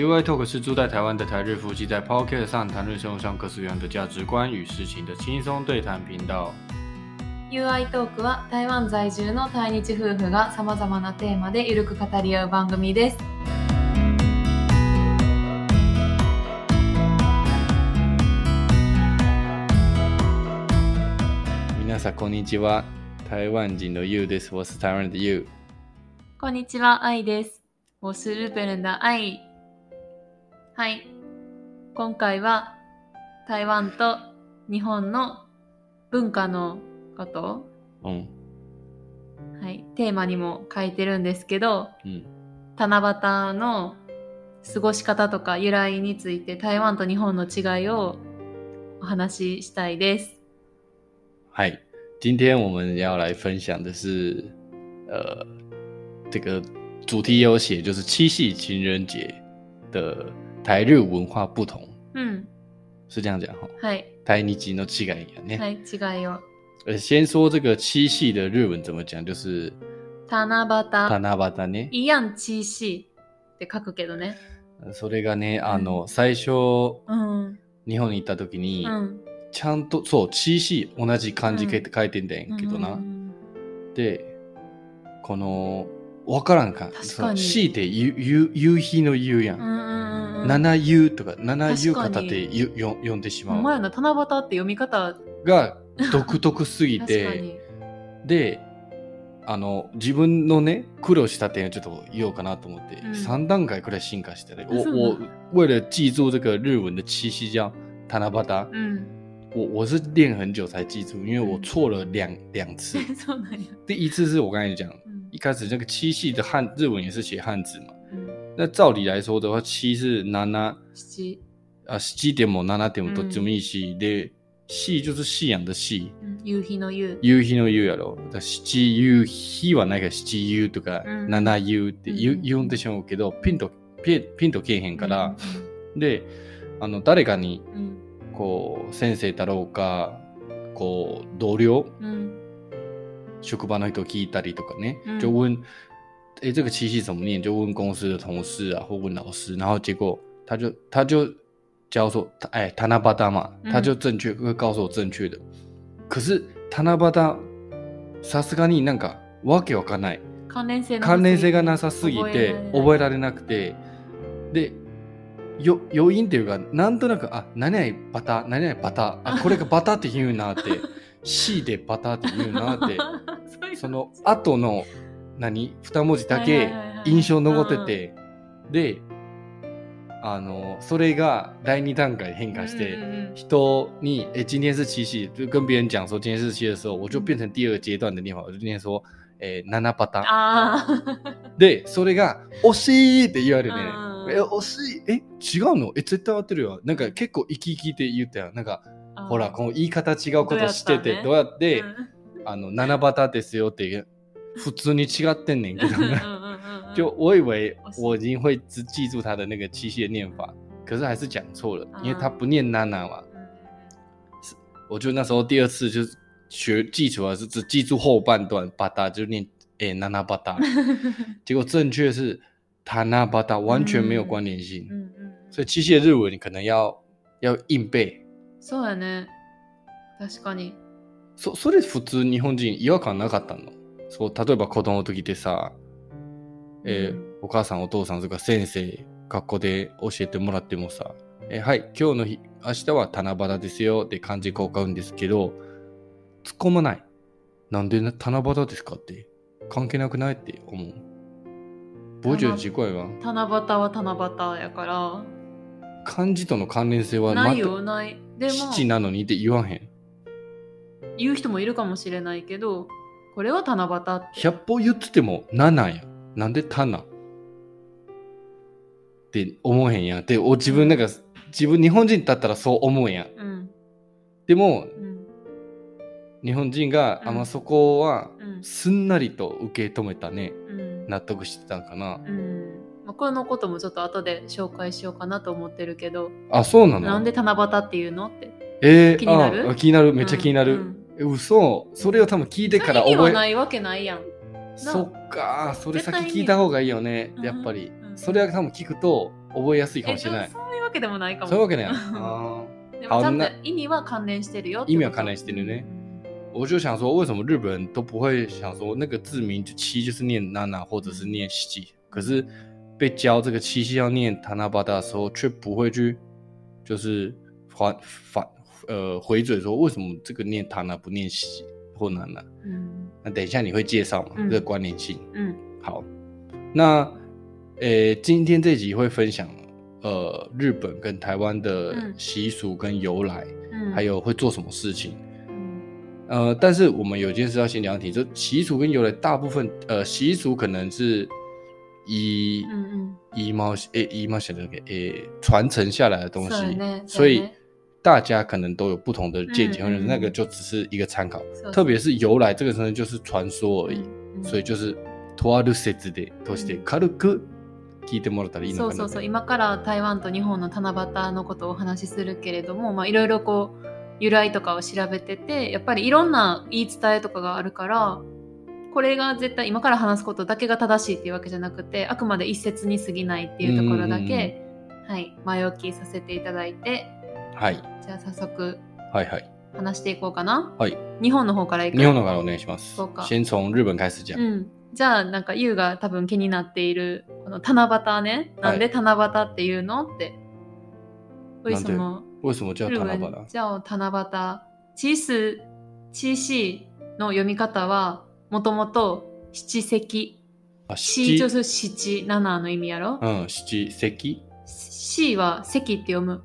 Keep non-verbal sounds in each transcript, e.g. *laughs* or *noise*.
UI Talk 是住在台湾的台日夫妻在 Podcast 上谈论生活上各式各样的价值观与事情的轻松对谈频道。UI トークは台湾在住の対日夫婦がさまざまなテーマでゆるく語り合う番組です。皆さんこんにちは。台湾人の You です。我是台湾人的 You？こんにちは、愛です。我是日本人的愛。はい。今回は台湾と日本の文化のこと、うん。はい、テーマにも書いてるんですけど、うん。七夕の過ごし方とか由来について台湾と日本の違いをお話ししたいです。嗨，今天我们要来分享的是，呃，这个主题有写，就是七夕情人节的台日文化不同，うん。是这样讲哈。はい。台日の違いやね。はい、違いを。呃，先说这个七夕的日文怎么讲，就是七夕。七夕ね。いいやん、ちしって書くけどね。それがね、あの、最初、うん。日本に行った時に、うん。ちゃんと、そう、七夕、同じ漢字書いてんだんけどな。うんで、この、わからんか。確かにその C って夕夕夕日の夕や。ん。七夕とか、七夕方ってゆよ呼んでしまう。ほんまやな、七夕って読み方、が独特すぎて、*laughs* に。で、あの、自分のね、苦労した点をちょっと言おうかなと思って、うん3段階くらい進化してね。あそう我な我为了记住这个日文的七夕叫七夕，うん。我我是练很久才记住，因为我嗯错了两两次。*laughs* 第一次是我刚才讲，うん一开始那个七夕的汉日文也是写汉字嘛。うん那照理来说的话，七是七七。啊，七点も七点も嗯どっちもいいし、で、夕就是夕阳的夕。うん夕日の夕。夕日の夕やろ。だ七夕日はなんか七夕とかうん七夕って言ううん言うんでしょうけど、ピンとピピンとけえへんから、うで、あの誰かにこう先生だろうか、こう同僚、うん職場の人聞いたりとかね，嗯就问，哎，这个七夕怎么念？就问公司的同事啊，或问老师，然后结果他就他就教说，哎，七夕嘛，嗯。他就正确会告诉我正确的。可是七夕さすがになんかわけわかんない。関連性関連性がなさすぎて覚えられなくて。でよ余韻っていうかなんとなくあ何々バタ何々バタあこれがバタって言うなって。*laughs* C でバタって言うなって。その後の何？二文字だはいけ印象残ってて、であのそれが第二段階変化して、人に诶今天是七夕，就跟别人讲说今天是七夕的时候，我就变成第二阶段的念法，我就念说诶七夕。あでそれが惜しいって言われてね。うん。え惜しいえ違うの？え絶対合ってるよ。なんか結構生き生きで言ったよ。なんかあ。ほらこの言い方違うことしててどどううやって、うん。あの七夕ですよって普通に違ってんねんけどね。うんうんうんうん就我以为我是我已经会只记住他的那个七夕的念法，可是还是讲错了，因为他啊不念娜娜嘛。我就那时候第二次就是学记出来是只记住后半段巴达就念诶娜娜巴达，*laughs* 结果正确是塔那巴达，完全没有关联性。うんうんうん所以七夕的日文你可能要要硬背。そうやね。確かに。そそれ普通日本人違和感なかったの そう例えば子供の時でさ、えーうん。お母さんお父さんとか先生学校で教えてもらってもさ「えーはい今日の日明日は七夕ですよ」って漢字交換うんですけど突っ込まない。なんでな七夕ですかって。関係なくないって思う。不会觉得奇怪吗七夕は七夕やから。漢字との関連性はないよ、ない。でも、七なのにって言わへん。言う人もいるかもしれないけど、これは七夕って。100歩言ってても7や。なんで7って思えへんやん。で、お自分なんか、自分日本人だったらそう思うやん。うん。でも、うん。日本人が、うんあまあそこはうん。すんなりと受け止めたね。うん。納得してたんかな。うん。まあ、このこともちょっと後で紹介しようかなと思ってるけど、あ、そうなの？なんで七夕っていうのって。えー、気になる？あ気になる。めっちゃ気になる。嘘それを多分聞いてから意味覚えはないわけないやん。そっかそれ先聞いた方がいいよねうんやっぱり、うんそれは多分聞くと覚えやすいかももしれない。そういうわけでもないかも。そういうわけね。*laughs* あでもちゃん意味は関連してるよ。意味は関連してるねー我就想说，为什么日本人都不会想说那个字名就七就是念娜娜或者是念西，可是被教这个七夕要念塔纳巴达的时候，却不会去就是反反呃回嘴说为什么这个念塔纳不念西或娜娜？うん。那等一下你会介绍嘛？嗯这个关联性。うん。好，那呃，今天这集会分享呃日本跟台湾的嗯习俗跟由来，うん。还有会做什么事情。うん。呃，但是我们有件事要先了解，就习俗跟由来，大部分呃习俗可能是以うん以猫诶以猫写的给诶传承下来的东西そうね，所以そうね 大家可能都有不同的见解，或者嗯嗯那个就只是一个参考。そう特别是由来这个真的就是传说而已，うん所以就是とある説でとして軽く聞いてもらったらいいのかなそうそうそう。今から台湾と日本の七夕のことをお話しするけれどもまあいろいろこう由来とかを調べててやっぱりいろんな言い伝えとかがあるからこれが絶対今から話すことだけが正しいっていうわけじゃなくてあくまで一説に過ぎないっていうところだけ、はい、前置きさせていただいてはい。じゃあ早速はいはい。話していこうかな。はい。日本の方からいく。日本のからお願いします。そうか。先从日本开始讲。うん、じゃあなんかユウが多分気になっているこの七夕ね。なんで七夕っていうのって。为什么为什么叫日塔纳巴达？文叫七夕チースチーシーの読み方はもともと七石啊，七。就是七七の意味やろ？嗯七石，C は石って読む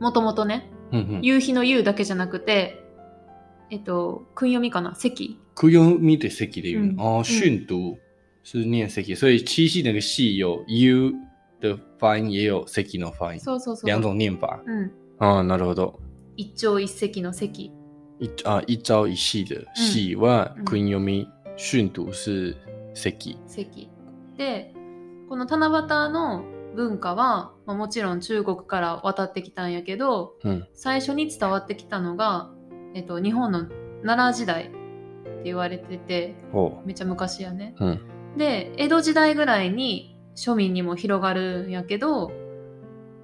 もともとね嗯嗯，夕日の夕だけじゃなくてえっと訓読みかな？石可用米的石的语嗯哦，训读是念石，所以七夕那个夕有 u 的发音，也有 seki の发音，そうそうそう。两种念法。うん。啊，なるほど。一朝一夕の石一啊一朝一夕的夕はうん。訓読み，训读是 seki。石でこの七夕の文化は、まあ、もちろん中国から渡ってきたんやけど嗯最初に伝わってきたのが、えっと、日本の奈良時代って言われてて哦めっちゃ昔やね。嗯で江戸時代ぐらいに庶民にも広がるんやけど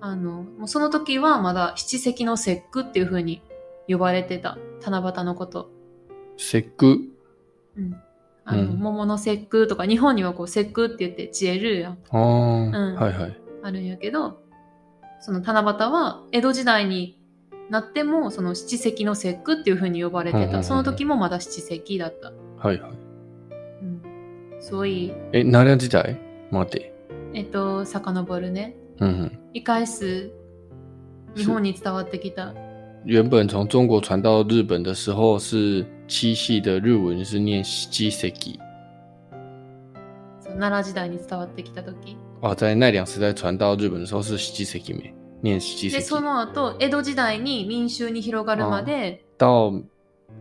あのもうその時はまだ七石の節句っていう風に呼ばれてた。七夕のこと。節句？うんあのうん。桃の節句とか日本にはこう節句って言ってジエルやん哦，嗯はいはい。あるんやけどその七夕は江戸時代になってもその七石の節句っていう風に呼ばれてうんうんうんうん。たその時もまだ七石だった、はいはい。うん、所以え、奈良時代？待って。えっと遡るね。嗯嗯。一開始日本に伝わってきた原本从中国传到日本的时候是七夕的日文是念七石そう奈良時代に伝わってきた時哦，在奈良时代传到日本的时候是七石没念七石。でその後江戸時代に民衆に広がるまで、到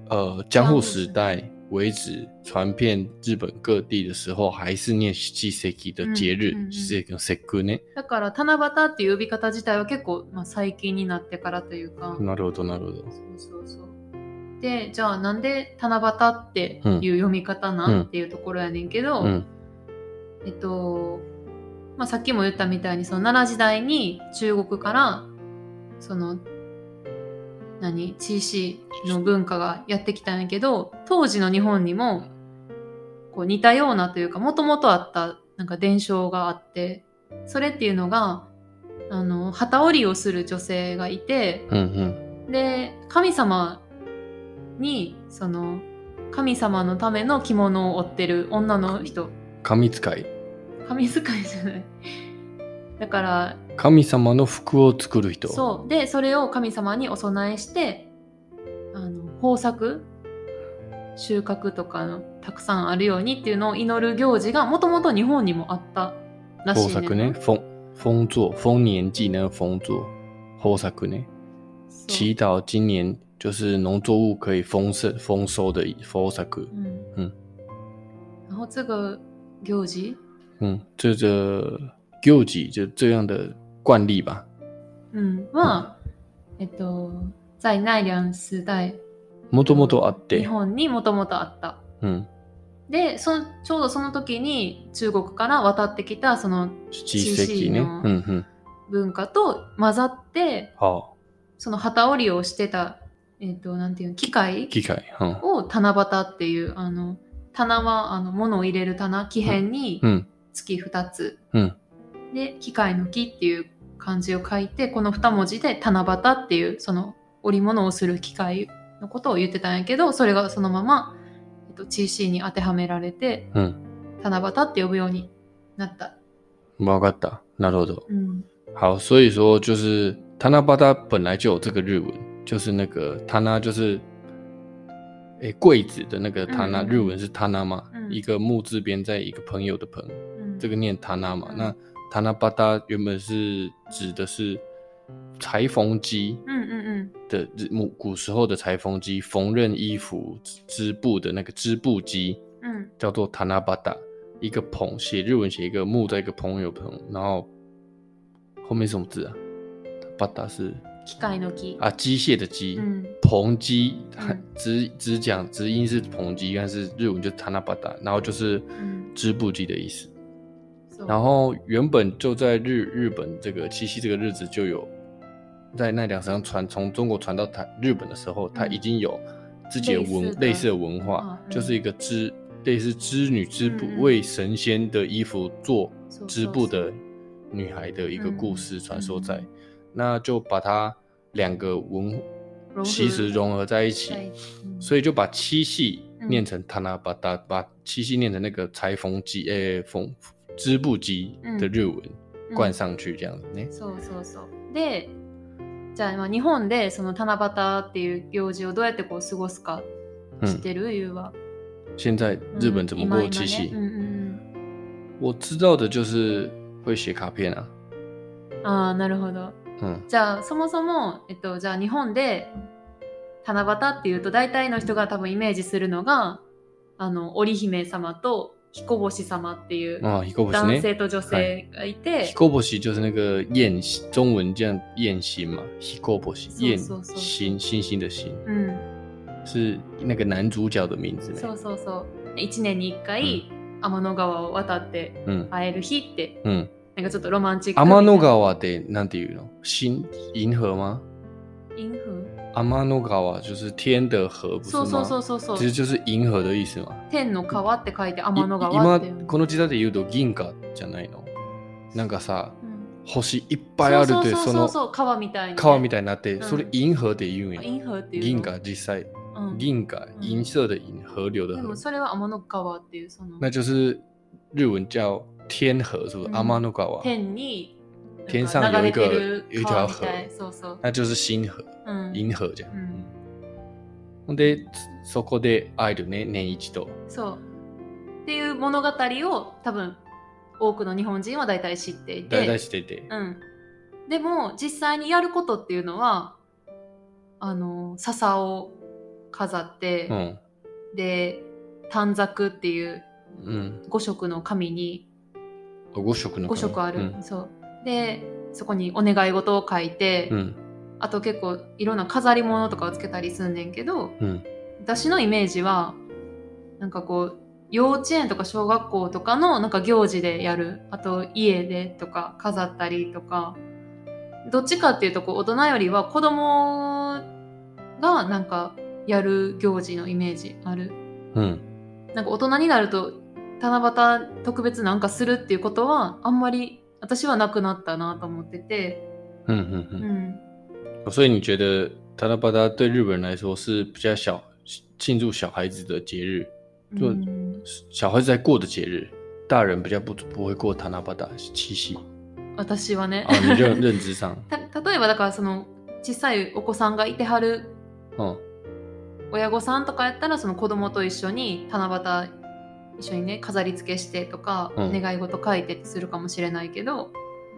呃江户时代 为止，传遍日本各地的时候，还是念七石的节日嗯嗯嗯，是这个節句ね。だから七夕っていう呼び方自体は結構、まあ、最近になってからというか、なるほどなるほど。そうそうそう。で、じゃあなんで七夕っていう読み方な、うんっていうところやねんけど、うんえっと、まあ、さっきも言ったみたいにその奈良時代に中国からその何？地市の文化がやってきたんやけど当時の日本にもこう似たようなというかもともとあったなんか伝承があってそれっていうのがあの旗織りをする女性がいてうん。で神様にその神様のための着物を織ってる女の人。神使い。神使いじゃないだから神様の服を作る人。そう。でそれを神様にお供えしてあの豊作収穫とかのたくさんあるようにっていうのを祈る行事がもともと日本にもあったらしい豊ねんな。作ね。丰丰作，丰年祭那个丰作，豊作呢。そう。祈祷今年就是农作物可以丰盛丰收的丰作。うん。うん然后这个行事？嗯，这个行事就这样的惯例吧。うんは、えっと在奈良時代もともとあって日。本にもともとあったうん。でそちょうどその時に中国から渡ってきたその七石ね。七石のうんうん。文化と混ざって、好，その旗織りをしてた、えっ、と、なんていうの、機械機械，嗯を七夕っていう、あの、棚は、あの、物を入れる棚、木片に嗯月二つ。うんで、機械の木っていう漢字を書いて、この二文字で七夕っていう、その織物をする機械のことを言ってたんやけど、それがそのまま、えっと、CC に当てはめられて、嗯，七夕って呼ぶようになった。わかった，なるほど。うん。好，所以说就是塔纳巴达本来就有这个日文，就是那个塔纳就是，诶柜子的那个塔纳，嗯嗯嗯日文是塔纳嘛，嗯一个木字边在一个朋友的朋，うん这个念塔纳嘛？嗯那塔纳巴达原本是指的是裁缝机うんうんうん。的日古古时候的裁缝机，缝纫衣服织织布的那个织布机，うん。叫做塔纳巴达。一个棚写日文写一个木在一个朋友棚，然后后面是什么字啊？巴达是機械の木。啊，机械的机，うん。棚机嗯，*laughs* 直直讲直音是棚机，但是日文就是塔纳巴达，然后就是うん。织布机的意思。 そう然后原本就在日日本这个七夕这个日子就有，在奈良上传从中国传到台日本的时候，它嗯已经有自己的文类似的类似的文化嗯，嗯就是一个织类似织女织布嗯嗯为神仙的衣服做そう织布的女孩的一个故事传说在，那就把它两个文融合习俗融合在一起，在うん所以就把七夕嗯念成塔那巴达，把七夕念成那个裁缝机，诶、缝 织布机的日文うん冠上去，这样子呢？そうそうそう。で、じゃあまあ日本でその七夕っていう行事をどうやってこう過ごすか？知っ嗯，てる、ゆうは。现在日本怎么过七夕？我知道的就是会写卡片啊，うん。ああ、なるほど。嗯じゃあそもそも、えっと、じゃあ日本で七夕っていうと大体の人が多分イメージするのが、あの、織姫様と彦星様っていう啊，彦星男呢？性と女性がいて、彦星就是那个燕星，中文这样燕星嘛，彦星燕星星星的星うん。是那个男主角的名字そ呢。うそうそう。一年に一回、天の川を渡って嗯会える日って、嗯，なんかちょっとロマンチック。天の川でなんていうの？星银河吗？銀河天の川就是天的河，不是吗？そうそうそうそうそう其。实就是银河的意思嘛。天の川って書いて天のい川ってこの時代で言うと銀河じゃないの？なんかさ、うん星いっぱいあるそうでそのそうそうそう川みたいにね、川みたいになって、んそれ銀河で言うんや。銀河っていうの？銀河実際うん銀河うん银色的银河流的河でも，それは天の川っていうその那就是日文叫天河，是不是？嗯天の川，天に天上有一个有一条河。那就是星河、うん銀河じゃん。うんほんでそこで会えるね年一度。そう。っていう物語を多分多くの日本人は大体知っていて。大体してて。うん。でも実際にやることっていうのはあの笹を飾って、うんで短冊っていううん。5色の紙に五色の5色ある、うんそうでそこにお願い事を書いて、うん。あと結構いろんな飾り物とかをつけたりすんねんけどうん。私のイメージはなんかこう幼稚園とか小学校とかのなんか行事でやる。あと家でとか飾ったりとか。どっちかっていうとこう大人よりは子供がなんかやる行事のイメージある。うん。なんか大人になると七夕特別なんかするっていうことはあんまり私はなくなったなと思ってて、嗯嗯う嗯，ん、所以你觉得塔拉巴达对日本人来说是比较小庆祝小孩子的节日，就うん小孩子在过的节日，大人比较不不会过塔拉巴达七夕私はね。啊，你认认知上，*laughs* た例えばだからその小さいお子さんがいてはる嗯親御さんとかやったらその子供と一緒に七夕一緒にね飾り付けしてとか、うん。願い事書いてってするかもしれないけど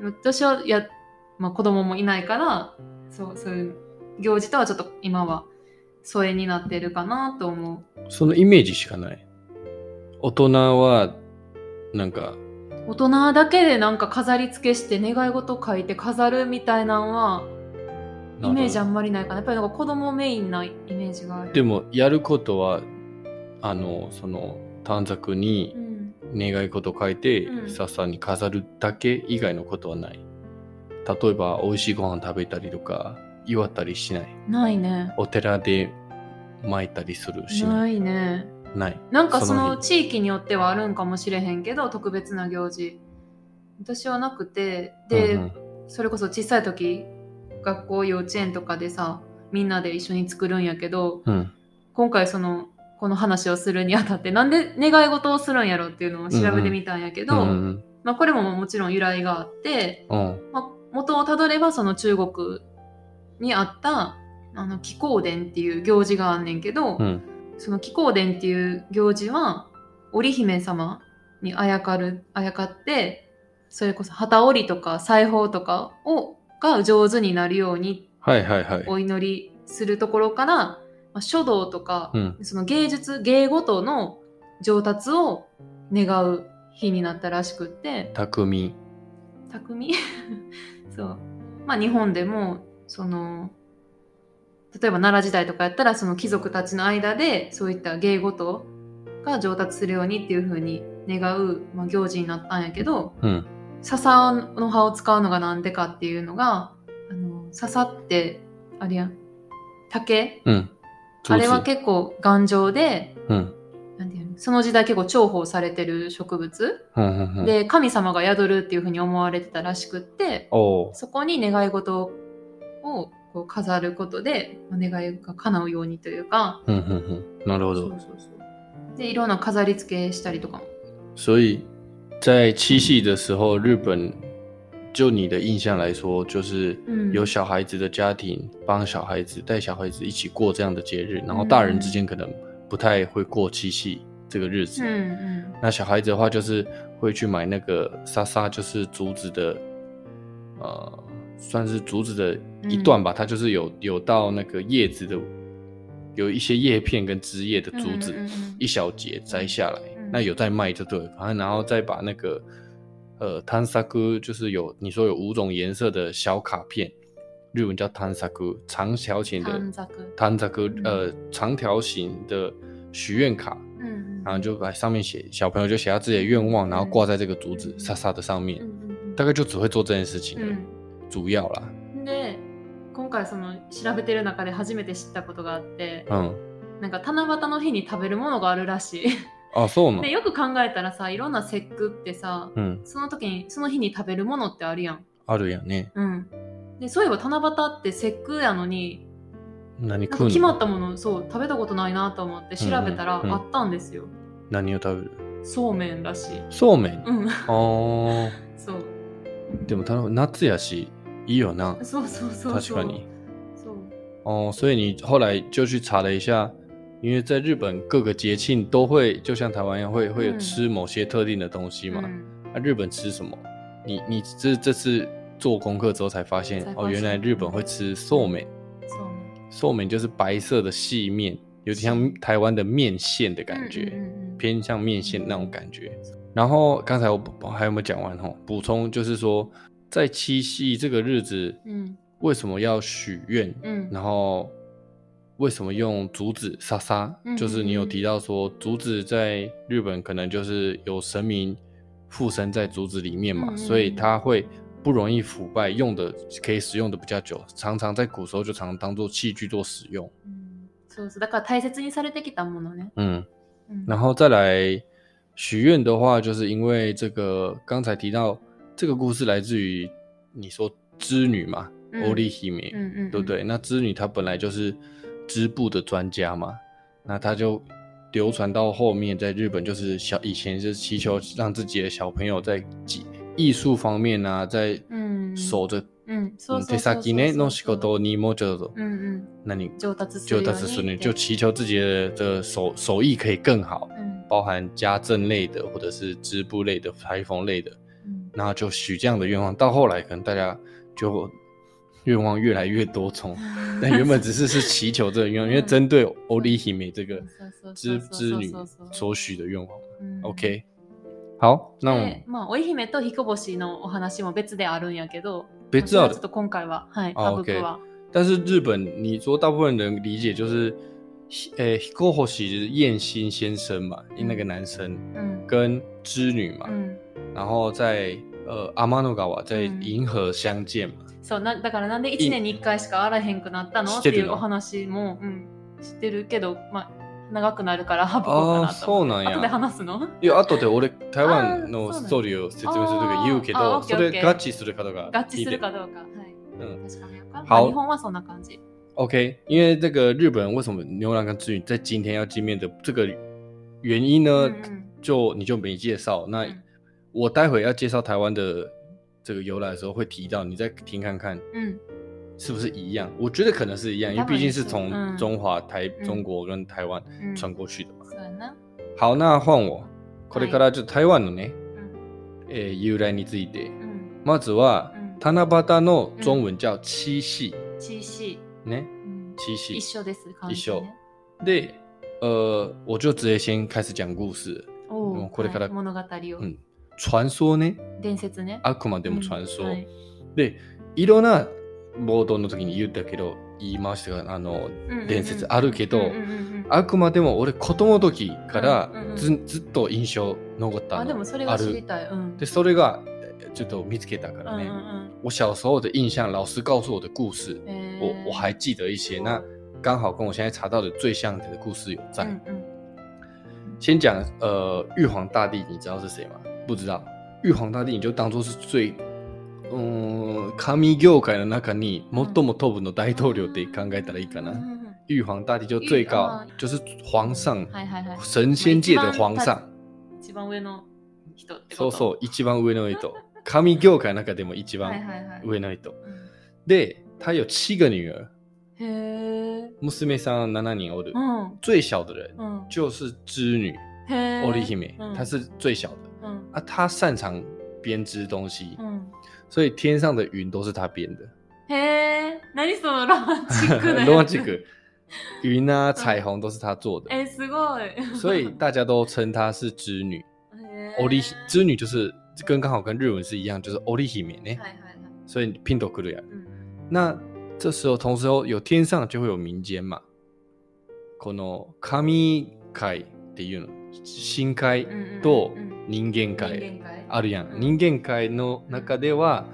私はや、まあ、子供もいないからそうそういう行事とはちょっと今は疎遠になってるかなと思そのイメージしかない？大人はなんかう大人だけでなんか飾り付けして願い事書いて飾るみたいなのはイメージあんまりないかな。やっぱりなんか子供メインなイメージがある。でもやることはあのその短冊にうん願い事書いて、うん笹に飾るだけ以外のことはない。例えば美味しいご飯食べたりとか祝ったりしないないね。お寺で巻いたりするしなないいね。ないなんかその地域によってはあるんかもしれへんけど、特別な行事。私はなくて、で、うんうんそれこそ小さい時、学校、幼稚園とかでさ、みんなで一緒に作るんやけど、うん今回その、この話をするにあたって、なんで願い事をするんやろっていうのを調べてみたんやけど、うんうんまあこれももちろん由来があって、うん。まあ、元をたどればその中国にあったあの気候伝っていう行事があんねんけど、うん。その気候伝っていう行事は織姫様にあやかるあやかってそれこそ旗織りとか裁縫とかをが上手になるようにはいはいはい。お祈りするところから、まあ、書道とか、うん。その芸術芸事の上達を願う日になったらしくって。匠。匠？*laughs* そう。まあ日本でもその例えば奈良時代とかやったらその貴族たちの間でそういった芸事が上達するようにっていう風に願う、まあ、行事になったんやけどうん。笹の葉を使うのがなんでかっていうのがあの笹ってあれやん。竹？うんあれは結構頑丈でうん。なんていうの？その時代結構重宝されてる植物。うんうんうん。で神様が宿るっていう風に思われてたらしくってそこに願い事をこう飾ることで、まあ願いが叶うようにというか、うんうんうん。なるほど。で、いろんな飾り付けしたりとかも。所以在七夕的时候，日本就你的印象来说，就是嗯有小孩子的家庭帮小孩子带小孩子一起过这样的节日，然后大人之间可能不太会过七夕这个日子。うんうん。那小孩子的话，就是会去买那个沙沙，就是竹子的，呃，算是竹子的一段吧，它就是有有到那个叶子的，有一些叶片跟枝叶的竹子，嗯嗯嗯一小节摘下来，嗯那有在卖就对了，反正然后再把那个 呃汤萨菇，就是有你说有五种颜色的小卡片，日文叫汤萨菇，长条形的短冊。汤萨菇，嗯呃，长条形的许愿卡。うんうん。然后就把上面写小朋友就写下自己的愿望，然后挂在这个竹子嗯沙沙的上面う，んうん大概就只会做这件事情了，うん主要啦。うん。で、今回その調べてる中で初めて知ったことがあって、嗯，なんか七夕の日に食べるものがあるらしい。 哦，そうなで、の。よく考えたらさ、いろんな節句ってさ、うん、その時に、その日に食べるものってあるやん。あるやんね。うん。で、そういえば七夕って節句やのに、何食決まったものそう食べたことないなと思って調べたらうんうんうんあったんですよ、何を食べる？そうめんらしいそうめん？うん哦，*laughs* そうでもた夏やしいいよな。そうそうそうそう確かに。そう哦，所以你后来就去查了一下，因为在日本各个节庆都会，就像台湾一样，会会有嗯吃某些特定的东西嘛。うん那、日本吃什么？你你这这次做功课之后才发现，才发哦，原来现日本会吃寿面。そうめん寿面就是白色的细面，有点像台湾的面线的感觉，うんうんうん偏向面线那种感觉。然后刚才我补还有没有讲完吼？补充就是说，在七夕这个日子，うん为什么要许愿？うん然后 为什么用竹子沙沙？嗯就是你有提到说，竹子在日本可能就是有神明附身在竹子里面嘛，嗯嗯所以它会不容易腐败，用的可以使用的比较久，常常在古时候就常常当做器具做使用。うんそうそうだから大切にされてきたものね、嗯，うん然后再来许愿的话，就是因为这个刚才提到这个故事来自于你说织女嘛，嗯欧丽希美。うんうんうん对不对？那织女她本来就是 织布的专家嘛，那她就流传到后面，在日本就是小以前就是祈求让自己的小朋友在技艺术方面啊，在うん守着うんそう嗯手そうそう先ねの仕そう事にもうちょっとうんうん那你上達す就るように到这十年って就祈求自己的的手手艺可以更好，うん包含家政类的或者是织布类的、裁缝类的，うん然后就许这样的愿望。到后来可能大家就 愿望越来越多重，*laughs* 但原本只是是祈求这个愿望，因为针对欧丽希美这个そうそう织そう织女そうそう所许的愿望。うん OK，好，那我でまあ、織姫と彦星のお話も別であるんやけど、別あるまあそれはちょっと今回は、はい、あ省くわ。但是日本，你说大部分人理解就是，呃 h i k o h o s h i 就是燕心先生嘛，那个男生うん。跟织女嘛，うん。然后在 呃天の川在嗯银河相见嘛。 そうなだからなんで1年に1回しか会わへんくなったの？知っていうお話も、うん、知ってるけど、まあ、長くなるから省こうかなとああそうなんや。後で話すの？いや後で俺台湾のストーリーを説明するとき言うけど、それ合致するかどうか合致するか。かどうか。はい。嗯確かめようか。好まあ日本はそんな感じ。OK，因为这个日本为什么牛郎跟织女在今天要见面的这个原因呢，嗯嗯就你就没介绍。那嗯我待会要介绍台湾的这个由来的时候会提到，你再听看看うん。是不是一样？我觉得可能是一样，因为毕竟是从嗯中华、台、嗯中国跟台湾うん传过去的嘛。好，那换我。これからちょっと台湾のね、うん。えー由来について。うん。まずはうん七夕の中文叫七夕，七夕。ね，うん七夕一。緒です。一緒ね。对，呃，我就直接先开始讲故事。おーもうこれからはい物語を。うん传说呢，伝説ね。あくまでも传说。うんはいで、いろんな冒頭の時に言ったけど、言い回したがあのうんうん伝説あるけど、うんうんうんあくまでも俺子供の時からうんうんうんず,、ずっと印象残ったのあ、でもそれが。知りたい。うん。で、それがちょっと見つけたからね。うんうんうん我小时候的印象，老师告诉我的故事，えー我我还记得一些。那刚好跟我现在查到的最像的故事有在。うんうん先讲呃，玉皇大帝，你知道是谁吗？不知道。玉皇大帝你就当做是最，嗯，神業界の中に最もトップの大統領って考えたらいいかな。うんうんうん玉皇大帝就最高，就是皇上，神仙界的皇上。一番上の人ってことそうそう、一番上の人。神業界の中でも一はい番はいはい。上の人。で、他有七个女儿，へえ。娘さん7人おるう。ん。最小的人うん。就是织女へえ。欧丽姫嗯，她是最小的。うん。啊，她擅长编织东西，うん。所以天上的云都是她编的。へえ。何そのロマンチックなやつ。罗几个云啊、彩虹都是她做的，え、すごい。所以大家都称她是织女。へ欧丽织女就是跟刚好跟日文是一样，就是欧丽姫呢はい。はいはい。所以拼都来るやん。うん。那这时候同时候有天上就会有民间嘛。この神界っていうの、深海うんうんとうん 人間界。あるやん。うん。人間界の中では、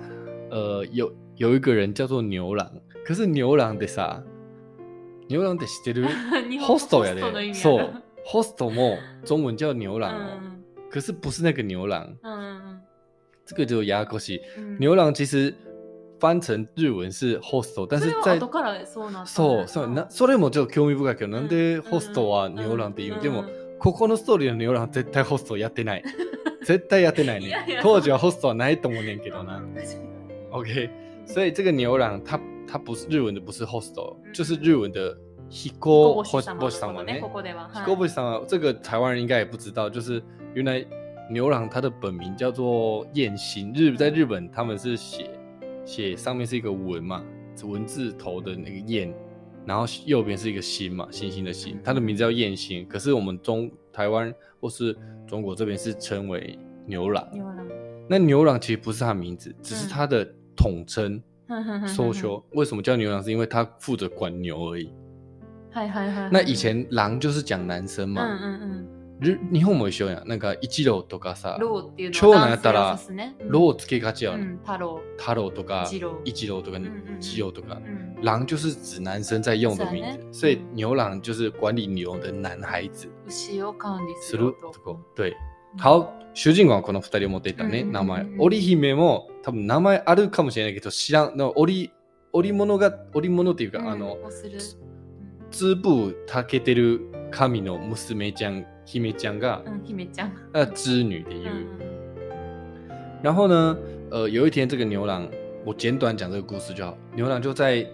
呃，有有一个人叫做牛郎。可是牛郎でさ、牛郎って知ってる？*laughs* ホストやで。そう。ホストも中文叫牛う郎可是不是那个牛郎，这个就牙口西。うん。牛郎其实翻成日文是 host，但是在そうそうなそれもちょっと興味深いけど、なんでホストは牛郎って言う、でもここのストーリーの牛郎は絶対ホストやってない。*laughs* 絶対やってないね。いやいや。当時はホストはないと思うねんけどな。*laughs* OK 所以这个牛郎他他不是日文的不是 host，嗯就是日文的彦彦星星様様ねのことね、ここでは。这个台湾人应该也不知道，就是原来牛郎他的本名叫做彦星，日在日本他们是写写上面是一个文嘛，文字头的那个彦，然后右边是一个星嘛，星星的星，他的名字叫彦星，可是我们中台湾或是中国这边是称为牛郎。牛郎那牛郎其实不是他的名字，只是他的统称。*laughs* ふんふんふんふん搜修为什么叫牛郎？是因为他负责管牛而已。はいはいはいはい。那以前狼就是讲男生うん嘛，うん日 日本も一緒やん。なんか一郎とかさうん。、ローっていうの長男やったら男性を指すね。うんロをつけがちや。うんん、太郎。太郎とか一郎一郎とかんうん基友とか，うん。狼就是指男生在用的名字，所以牛郎就是管理牛的男孩子。牛を管理すする？るとこ对。好，主人公はこの二人を持っていったね、名前。織姫も多分名前あるかもしれないけど知らん。の織織物が織物っていうか、うんあのをする。织布たけてる神の娘ちゃん姫ちゃんがうん、うん姫ちゃん。呃织女的いう。うん然后呢，呃，有一天这个牛郎，我简短讲这个故事就好。牛郎就在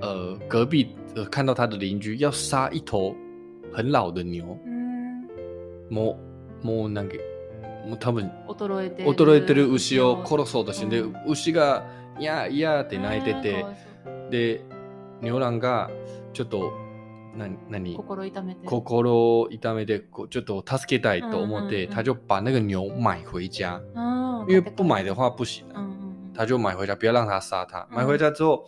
呃隔壁呃看到他的邻居要杀一头很老的牛，うん。もうもうなんかもう多分衰えてえてる牛を殺そうとして牛がいやいやって泣いてて、で牛郎がちょっとな何心痛めて。心を痛めてこうちょっと助けたいと思って，嗯嗯嗯他就把那个牛买回家，うん。因为不买的话不行啊。うんうん他就买回家，不要让他杀他。嗯买回家之后，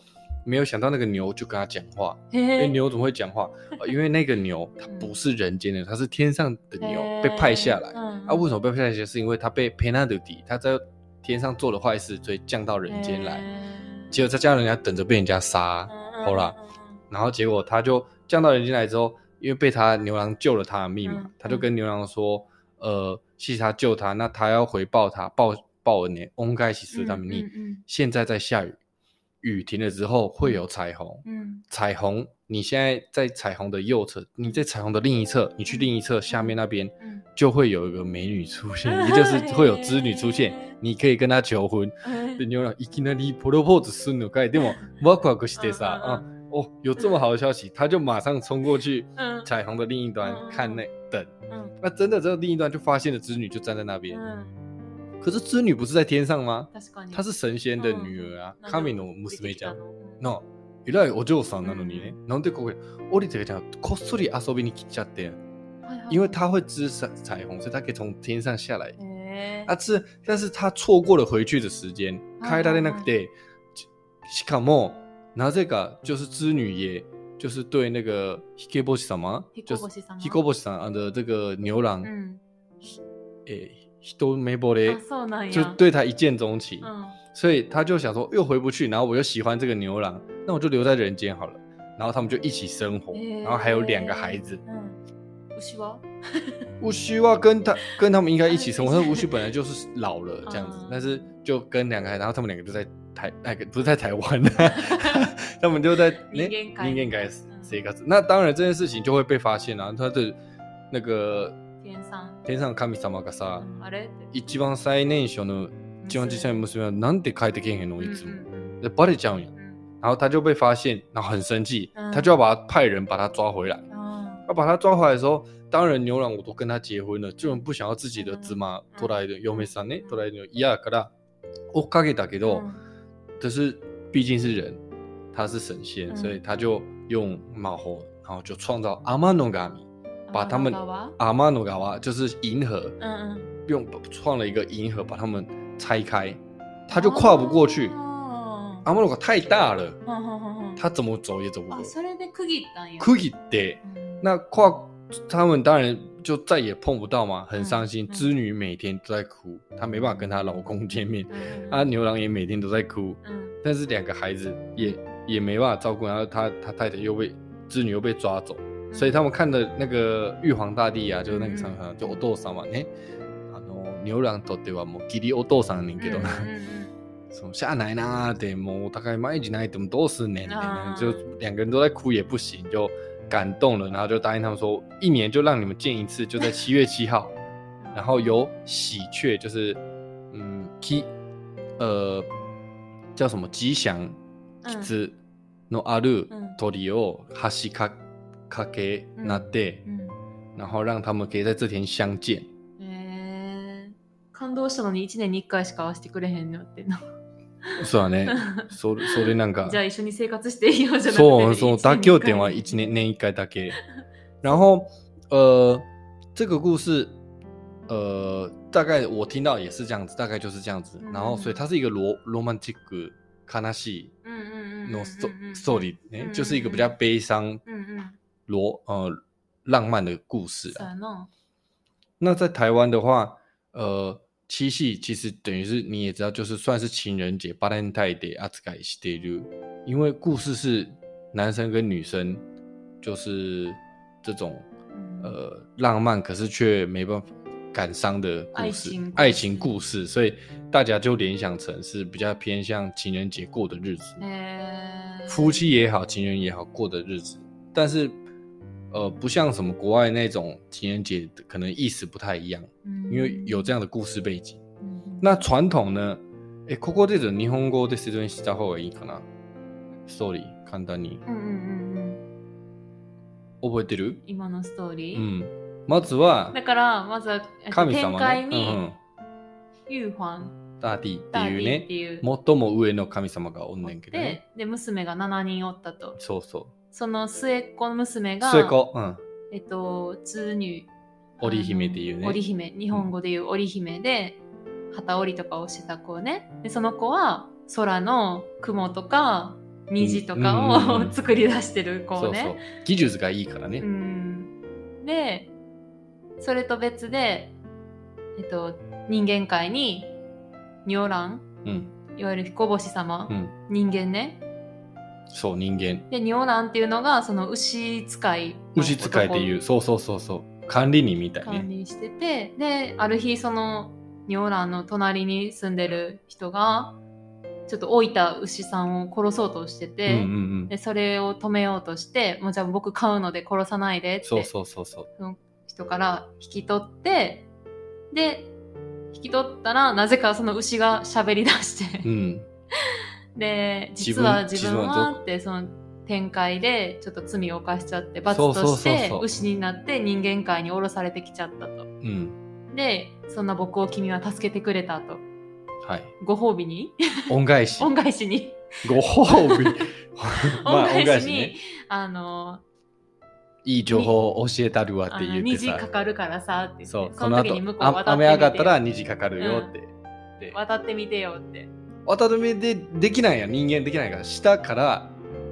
没有想到那个牛就跟他讲话。うん。哎、へえ。牛怎么会讲话？*laughs* 呃因为那个牛它不是人间的，它是天上的牛へー被派下来。うん啊，为什么被派下来？是因为他被 penalty，他在 天上做了坏事，所以降到人间来。へ结果再叫人家等着被人家杀，ーほら然后结果他就 降到人间来之后，因为被他牛郎救了他的命嘛，嗯他就跟牛郎说，呃，谢谢他救他，那他要回报他报报恩呢，恩该喜事他们你、嗯现在在下雨，雨停了之后会有彩虹，うんうん彩虹你现在在彩虹的右侧，你在彩虹的另一侧，你去另一侧下面那边うん就会有一个美女出现，*laughs* 也就是会有织女出现，你可以跟她求婚。*laughs* うんで、牛郎いきなりプロポーズするのかい？でもワクワクしてさ、嗯啊， *laughs* 哦，有这么好的消息，他就马上冲过去うん彩虹的另一端嗯看那等。うん那真的，这个另一端就发现了织女就站在那边。うん可是织女不是在天上吗？她是神仙的女儿あ。なんで神の娘ちゃん。の偉いお嬢さんなのにね、なんでここへ降りてきたのこっそり遊びに来ちゃって。因为他会织彩彩虹，所以他可以从天上下来。へー啊，是，但是他错过了回去的时间。开他的那个 day，しかもなぜか就是织女也就是对那个 Hikeboshi 什么，就是彦星様 Hikeboshi さん的这个牛郎，うん诶，一目惚れあ、そうなん就や对他一见钟情，うん所以他就想说又回不去，然后我又喜欢这个牛郎，那我就留在人间好了。然后他们就一起生活，へー然后还有两个孩子。うん牛は乌须啊，跟他跟他们应该一起生活，但是乌须本来就是老了*laughs* 这样子，嗯但是就跟两个孩子，然后他们两个就在 台那个不是在台湾，*laughs* 他们就在 *laughs* 人間界。人間界嗯谁个那当然这件事情就会被发现啊，他的那个天さん天上神様がさ、一番最年少の一番小さい娘はなんで帰ってけへんのいつも、うんうんでバレちゃうん然后他就被发现，然后很生气，嗯他就要把他派人把他抓回来。あ要把他抓回来的时候，当然牛郎我都跟他结婚了，就不想要自己的子马捉来的嫁さんね、捉来的嫌やから追っかけたけーどうん，可是毕竟是人，他是神仙，嗯所以他就用马猴，然后就创造阿玛诺嘎米，把他们天の川阿玛诺嘎瓦就是银河，うんうん用创了一个银河把他们拆开，他就跨不过去。あ阿玛诺嘎太大了，ーうんうんうんうん他怎么走也走不过。あそれで区切ったんや区切って。うん那跨他们当然 就再也碰不到嘛，很伤心。嗯织女每天都在哭，她没办法跟她老公见面，うん啊，牛郎也每天都在哭，うん但是两个孩子也也没办法照顾，然后他他太太又被织女又被抓走，所以他们看的那个玉皇大帝啊，就是那个上上就お父さんは*laughs* ね、あの牛郎とってはもう義理お父さんやねんけどな。うんうん什么下来呐的，もう大概毎日泣いてもどうすんねん啊就两个人都在哭也不行，就 感动了，然后就答应他们说，一年就让你们见一次，就在七月七号，然后有喜鹊，就是嗯，k 呃叫什么吉祥のあを橋かかけなって、うん然后让他们可以在这天相见。*laughs* 感動したのに1年に1回しか会わせてくれへんのって。なそうだね。*laughs* それそれなんか。じゃあ一緒に生活していいよじゃなくてそうそう、妥協点は一年年一回だけ。*laughs* 然后呃，这个故事呃，大概我听到也是这样子，大概就是这样子。嗯然后所以它是一个罗罗曼蒂克卡纳西うんうんうんうんのストうんうんストーリー嗯。ね，就是一个比较悲伤うんうん罗呃浪漫的故事那在台湾的话，呃，七夕其实等于是你也知道，就是算是情人节，巴兰泰的阿兹盖西德鲁，因为故事是男生跟女生，就是这种うん呃浪漫，可是却没办法感伤的故事爱情，故爱事情故事，所以大家就联想成是比较偏向情人节过的日子，へー夫妻也好，情人也好过的日子，但是。 呃，不像什么国外那种情人节，可能意思不太一样。うん因为有这样的故事背景。うん那传统呢？え、ここで日本語で説明した方がいいかな？ストーリー簡単にうんうんうんうん覚えてる？今のストーリー、うん。まずはだからまずは、えっと神様ね。に、うんうん。ユーファンダーティーっていうねいう最も上の神様がおんねんけどねで。で娘が7人おったとそうそその末っ子の娘う。がそれこ、うん。えっと通入織姫っていうね織姫日本語でいう織姫で、旗織りとかをしてた子ねでその子は空の雲とか虹とかうんうん *laughs* 作り出してる子そうそうね。技術がいいからねう。んでそれと別で、えっと、人間界に如来、うん。いわゆる彦星様、うん。人間ね。そう、人間。で、如来っていうのが、その牛使いの牛使いっていう、そうそうそうそう。管理人みたいね。管理してて、で、ある日、その如来の隣に住んでる人が、ちょっと老いた牛さんを殺そうとしてうんて、うんうん。で、それを止めようとして、もうじゃあ僕買うので殺さないでってそうそうそうそう。人から引き取って、で、引き取ったら、なぜかその牛が喋り出して、うん。で、実は自分ははって、その展開でちょっと罪を犯しちゃって、罰として牛になって人間界に降ろされてきちゃったと。うん。で、そんな僕を君は助けてくれたと。はい。ご褒美に？恩返し。*laughs* 恩返しに、ご褒美。*laughs* まあ、恩恩返しに、ね。あの、いい情報を教えたるわって言って虹かさ。かるからさってそう、その時に向こうあ渡ってみてよ雨上がったら虹かかるよって。で渡ってみてよって。渡る目でできないやん人間できないから下から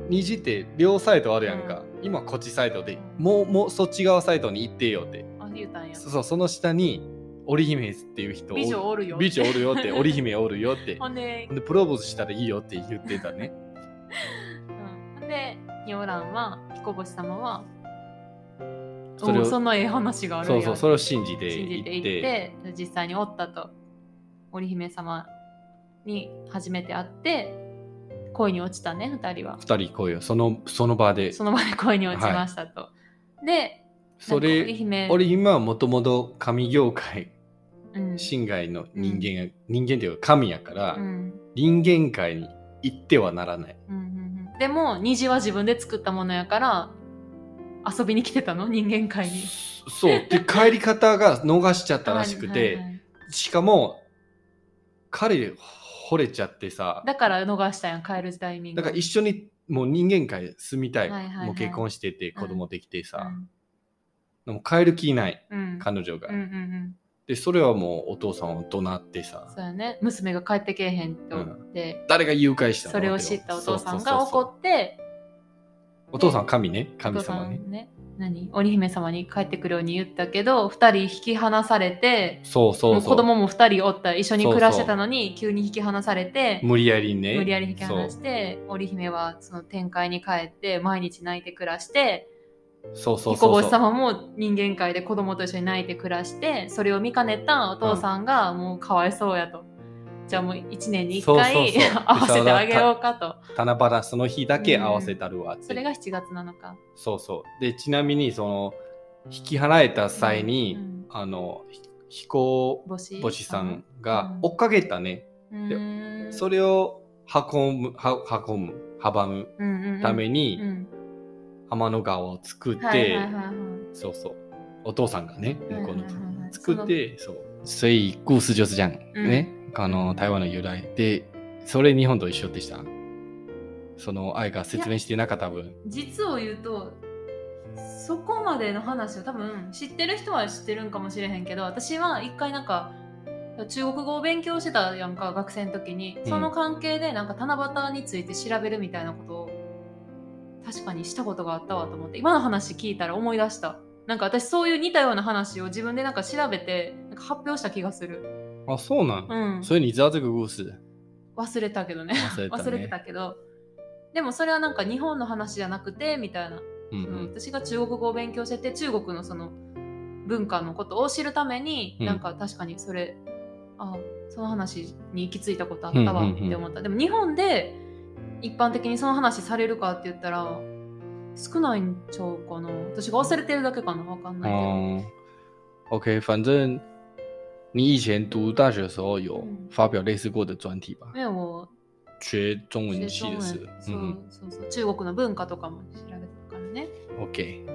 虹って両サイドあるやんか、今こっちサイドでもうもうそっち側サイドに行ってよって。あ、言うたんや。そうそうその下に織姫っていう人美女おるよ。美女おるよって *laughs* 織姫おるよって。ほんで、でプロポーズしたらいいよって言ってたね。*laughs* うん、ほんで、如来は、彦星様は、それそんなええ話があるそうそうそれを信じて信じてい行ってって実際におったと。織姫様に初めて会って恋に落ちたね二人は。二人恋を。そのその場で。その場で恋に落ちましたと、でそなんか織れ姫。織姫はもともと神業界うん。神外の人間や、人間っていうか神やから、うん。人間界に行ってはならない。うんうんうん。でも虹は自分で作ったものやから遊びに来てたの？人間界に。そう。で、帰り方が逃しちゃったらしくて、はいはいはい。しかも、彼、惚れちゃってさ、だから逃したやん帰るタイミングだから一緒にもう人間界住みたい。はいはいはいもう結婚してて、子供できてさ、うんでも帰る気ない、うん彼女が。うんうんうんで、それはもうお父さんを怒鳴ってさそ、うやね娘が帰ってけえへんって思って、誰が誘拐したのそれを知ったお父さんが怒ってお父さん神ね、神様ね。ね何？織姫様に帰ってくるように言ったけど二人引き離されてそうそうそう。子供も二人おった一緒に暮らしてたのに急に引き離されて無理やりね。無理やり引き離して織姫はその天界に帰って毎日泣いて暮らしてそうそう彦そうそう。星様も人間界で子供と一緒に泣いて暮らしてそれを見かねたお父さんがもうかわいそうやと、じゃあもう一年に一回合わせてあげようかと七夕その日だけ合わせたるわって。それが7月なのかそうそう。で、ちなみに、その、引き離れた際に、うんあの、ひ彦星星さんがうん追っかけたね。うーんそれを運む、は運む、阻むうんうんうんために、うん天の川を作って、そうそう。お父さんがね、向こうの作って、そう。所以故事就是这样、うんね。あの、台湾の由来。で、それ日本と一緒でした？その愛が説明してなかった分。実を言うとそこまでの話を多分知ってる人は知ってるんかもしれへんけど私は一回なんか中国語を勉強してたやんか学生の時にうんその関係でなんか七夕について調べるみたいなことを確かにしたことがあったわと思って今の話聞いたら思い出したなんか私そういう似たような話を自分でなんか調べてなんか発表した気がするあ、そうなん、うん。所以你知道这个故事。忘れたけどね。忘れたね。忘れてたけど。でもそれはなんか日本の話じゃなくてみたいな。うんうん。私が中国語を勉強してて中国のその文化のことを知るために、うん。なんか確かにそれあその話に行き着いたことあったわって思った、でも日本で一般的にその話されるかって言ったら少ないんちゃうかな。私が忘れてるだけかな。わかんないけど、哦，OK，反正你以前读大学的时候有嗯发表类似过的专题吧？因为我学中文学系的是中文，そう嗯そうそう中国の文化とかも調べてたからね，OK。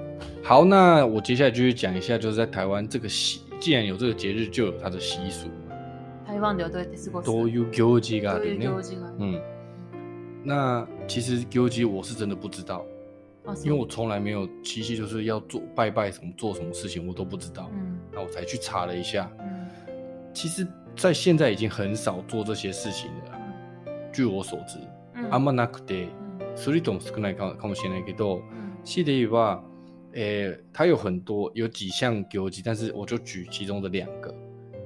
好，那我接下来继续讲一下，就是在台湾这个习，既然有这个节日，就有它的习俗，台湾ではどうやって過ごす都有行事があどういうるね。行事がある、嗯，那其实行事我是真的不知道，あそう因为我从来没有七夕就是要做拜拜什么做什么事情我都不知道，うん那我才去查了一下，うん 其实，在现在已经很少做这些事情了。据我所知、うんあんまなくて、うんする人も少ないかかもしれないけど、うん西德语は、诶、它有很多有几项行事，但是我就举其中的两个，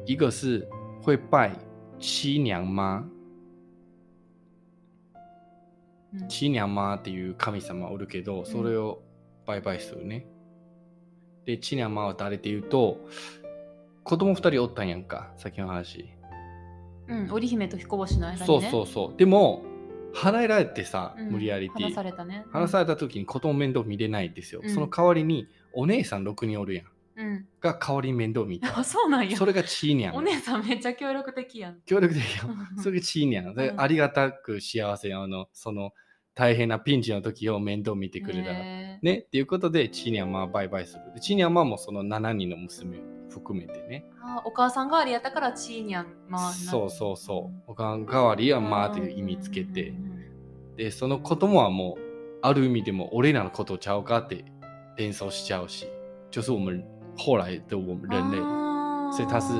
一个是会拜 七娘妈うん七娘妈っていう神様おるけど、それをバイバイするね。で、七娘は誰っていうと、 子供二人おったんやんか、さっきの話。うん、織姫と彦星の間にね。そうそうそう。でも、払えられてさ、うん無理やりって話されたね。話された時に子供面倒見れないんですよ。うんその代わりに、お姉さん6人おるやん。うん。が代わりに面倒見た。あ、そうなんや。それがチーニャン。お姉さんめっちゃ協力的やん。協力的よう。んそれがチーニャン。んありがたく幸せあの、その大変なピンチの時を面倒見てくれたら。ね、っていうことで、チーニャンマはバイバイする。でチーニャンマもその7人の娘含めてね。あお母さん代わりやったからチーニャンまあそうそうそう。おかん代わりはまあっていう意味つけて。で、その子供はもう、ある意味でも俺らのことちゃうかって連想しちゃうし。就是我们后来的我们人類。所以他是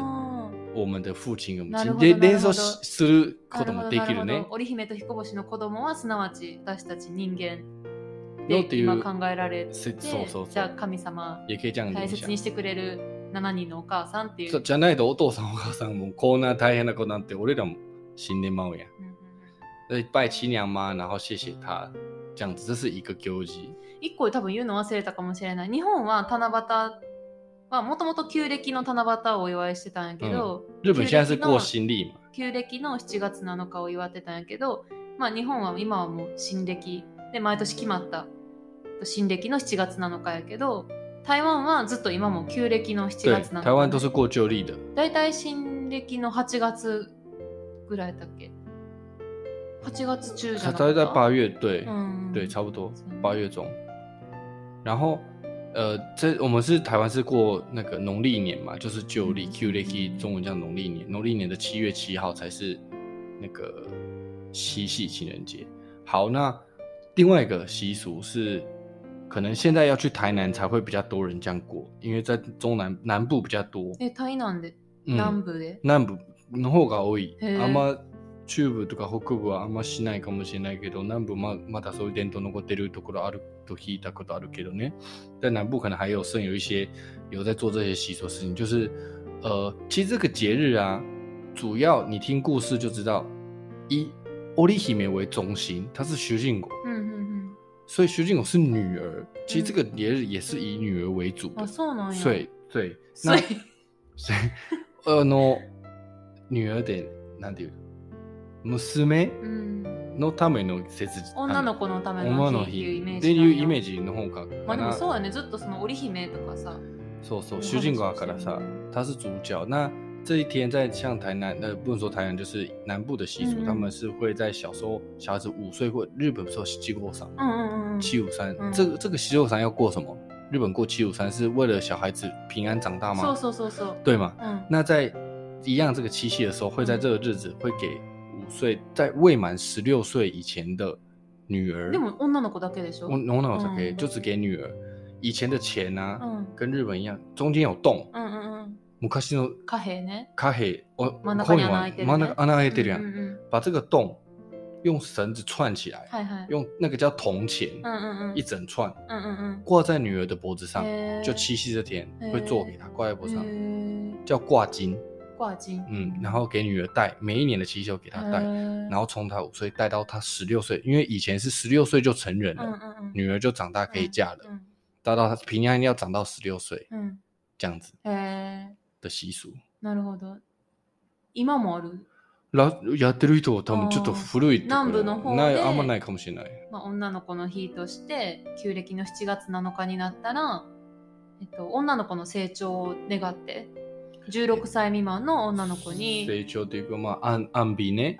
我们的父親がなるほどでなるほど連想しすることもできるね。織姫と彦星の子供はすなわち私たち人間のでっていう今考えられてせそうそうそう。じゃあ神様大切にしてくれる7人のお母さんっていう。そうじゃないとお父さんお母さんもこんな大変なことなんて俺らも死んでまうやん。うんうんうんで拜七娘妈，然后谢谢她，这样子，这是一个行事。一個多分言うの忘れたかもしれない。日本は七夕はもともと旧暦の七夕をお祝いしてたんやけど、日本现在是过新历嘛？旧暦の7月7日を祝ってたんやけど、まあ日本は今はもう新暦で毎年決まった新暦の7月7日やけど、台湾はずっと今も旧暦の7对月7日。，台湾都是过旧历的。だいたい新暦の8月ぐらいだっけ ?8 月中じゃなか它った？在八月，对、うん对，差不多嗯八月中。然后呃，这我们是台湾是过那个农历年嘛，就是旧历嗯 Q 历中文叫农历年，农历年的七月七号才是那个七夕情人节。好，那另外一个习俗是，可能现在要去台南才会比较多人这样过，因为在中南南部比较多。え、台南で、嗯南部で。南部の方が多い。あんま中部とか北部はあんましないかもしれないけど、南部ままだそういう伝統残ってるところあると聞いたことあるけどね。在南部可能还有剩有一些有在做这些习俗的事情，就是呃，其实这个节日啊，主要你听故事就知道，以欧丽姫为中心，她是徐靖国，うんうん所以徐靖国是女儿。其实这个节日也是以女儿为主的。そうなんや。对，所以所以あの女兒でなんていう？娘？うん。のための節女の子のため女のの日日っていうイメージ。っていうイメージの方がまあでもそうやね、ずっとその織姫とかさ。そうそう嗯主人公からさ他是主角那这一天在像台南呃不能说台南就是南部的习俗、嗯嗯他们是会在小时候小孩子五岁或日本说七过三うんうんうん。七五三、嗯这个这个七过三要过什么日本过七五三是为了小孩子平安长大吗そうそうそうそう。对吗うん。那在一样这个七夕的时候，会在这个日子会给五岁在未满十六岁以前的女儿，でも女の子だけでしょ我我哪有才可以，嗯就只给女儿。以前的钱啊，うん。跟日本一样，中间有洞。うんうんうん。 昔の貨幣ね。貨幣、お真ん中に穴開いてるね真ん中穴開いてるやん。うんうんうん把这个洞用绳子串起来，はいはい。用那个叫铜钱，うんうんうん。一整串うんうん挂在女儿的脖子上，うん。就七夕这天会做给她挂在脖子上，へー叫挂金。挂金。嗯，然后给女儿戴，每一年的七夕都给她戴。然然后从他五岁带到他十六岁，因为以前是十六岁就成人了，うんうんうん。女儿就长大可以嫁了，うん到到他平安要长到十六岁うん。这样子へ え。的习俗。なるほど。今もある？らやってる人は多分ちょっと古い南部の方でないあんまないかもしれない。まあ、女の子の日として旧暦の7月7日になったら、えっと、女の子の成長を願って16歳未満の女の子に成長というかまあ安安美ね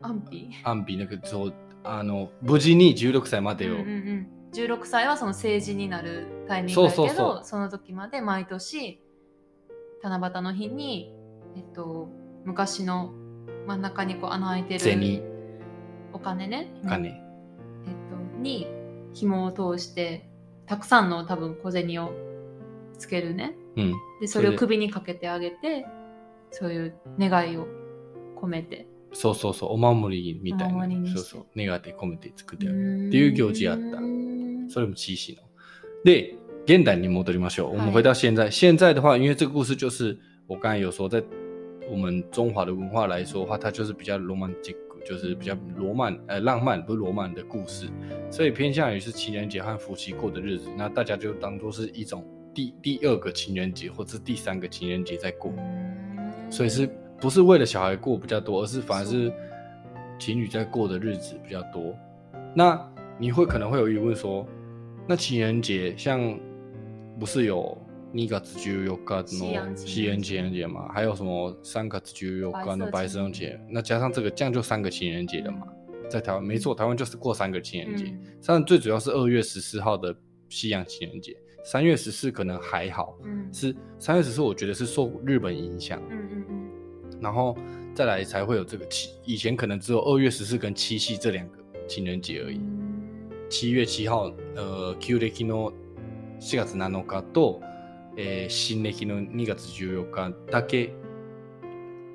安否？安美那个そうあの無事に16歳までを、うんうんうん、16歳はその成人になるタイミングだけどその時まで毎年七夕の日に、えっと、昔の真ん中にこう穴開いてる銭。お金ね。お金、えっと、に紐を通してたくさんの多分小銭をつけるね。うん。でそれを首にかけてあげてそういう願いを込めて。そうそうそうお守りみたいな。そうそう。願って込めて作ってある。っっていう行事あった。それも七夕の。で、現代に戻りましょう。我们はい回到现在。现在的话，因为这个故事就是我刚才有说，在 我们中华的文化来说的话，它就是比较 romantic，就是比较罗曼呃浪漫不是罗曼的故事，所以偏向于是情人节和夫妻过的日子，那大家就当做是一种第第二个情人节或者是第三个情人节在过，所以是不是为了小孩过比较多，而是反而是情侣在过的日子比较多。那你会可能会有疑问说，那情人节像 不是有尼嘎子就有嘎西洋情人节西洋情人节嘛？还有什么三嘎子就有嘎的白白色情人节？那加上这个，这样就三个情人节了嘛？在台湾没错，台湾就是过三个情人节。嗯当然最主要是二月十四号的西洋情人节，三月十四可能还好，嗯是三月十四我觉得是受日本影响，嗯嗯嗯然后再来才会有这个七，以前可能只有二月十四跟七夕这两个情人节而已。嗯七月七号、呃、旧暦の4月7日と、えー新暦の2月14日だけ、